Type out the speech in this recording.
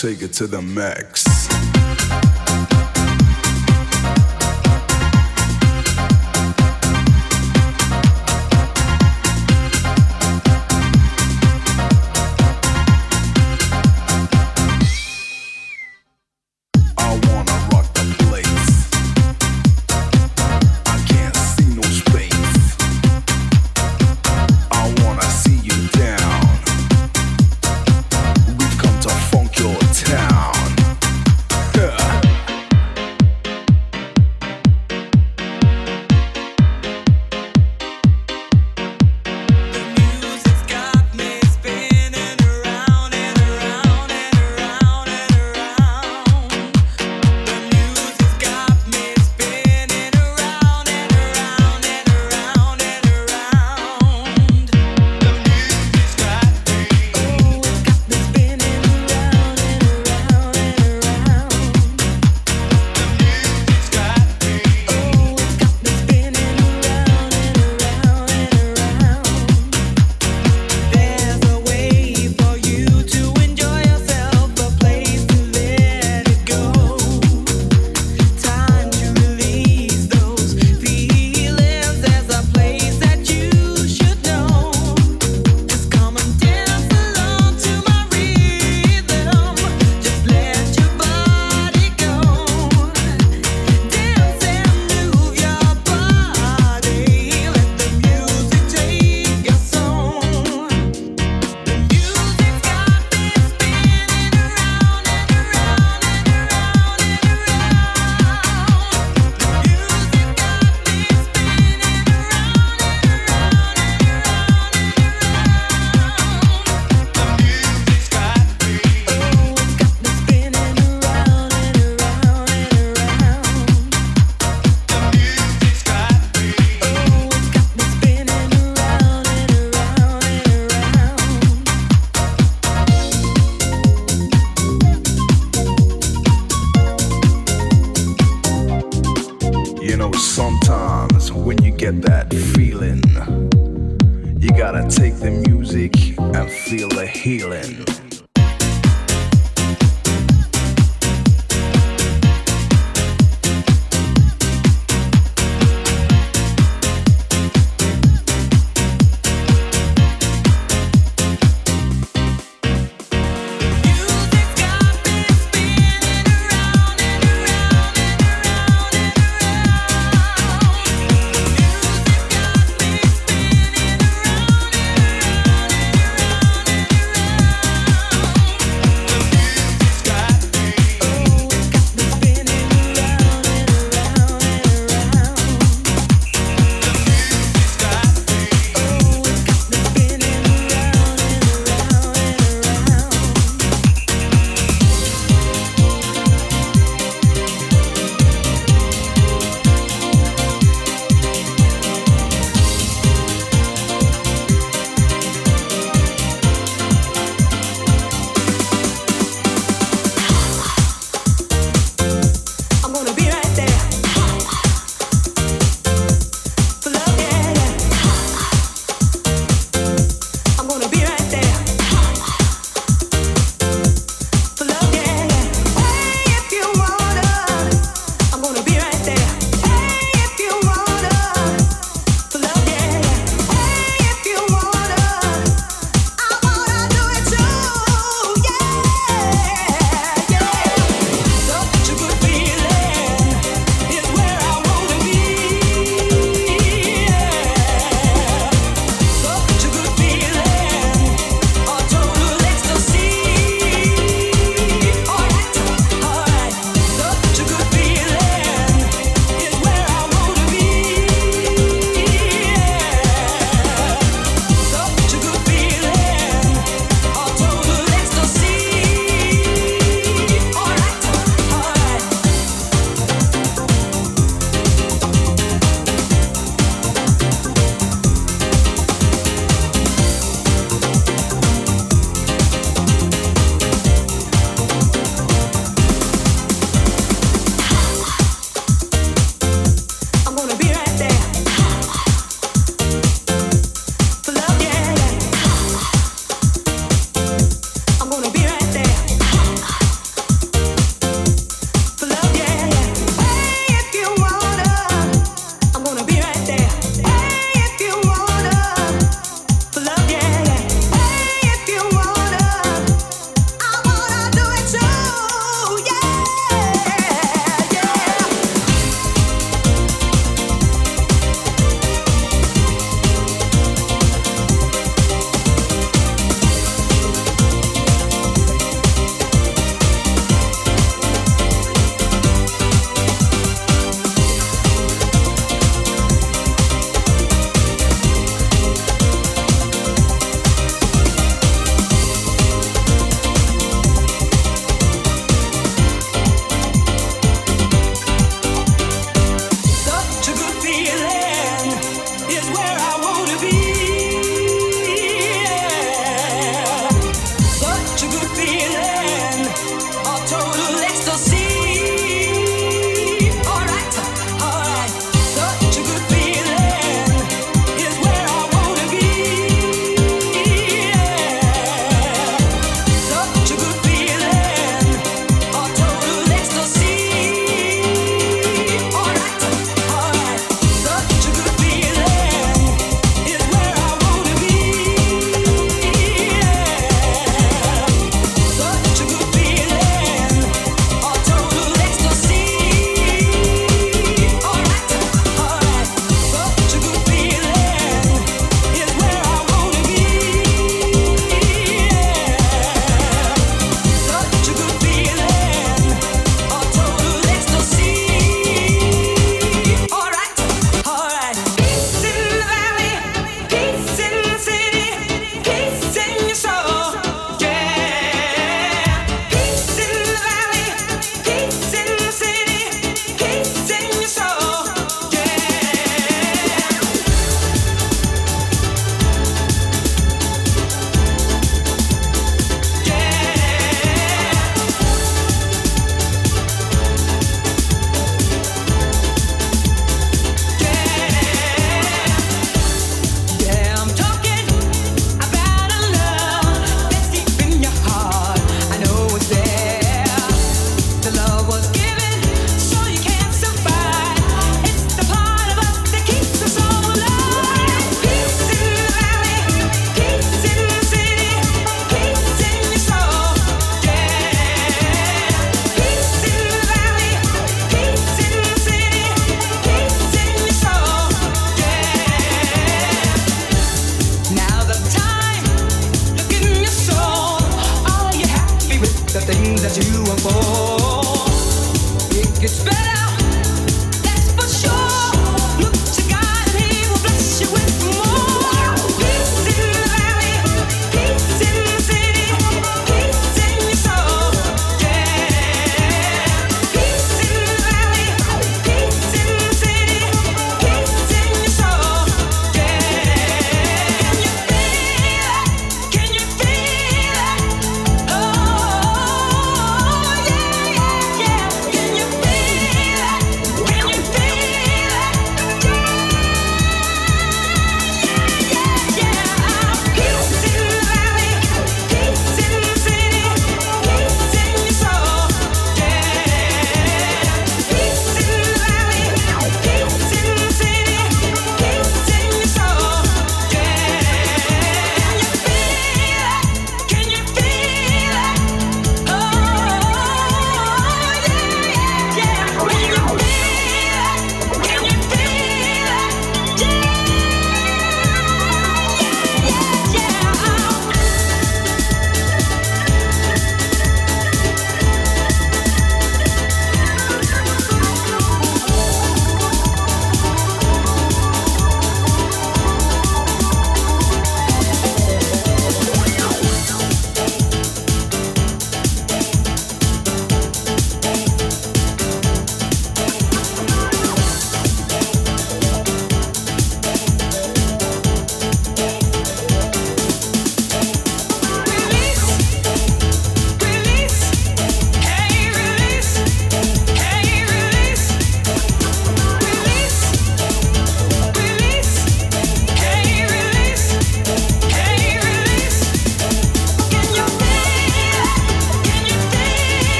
take it to the max.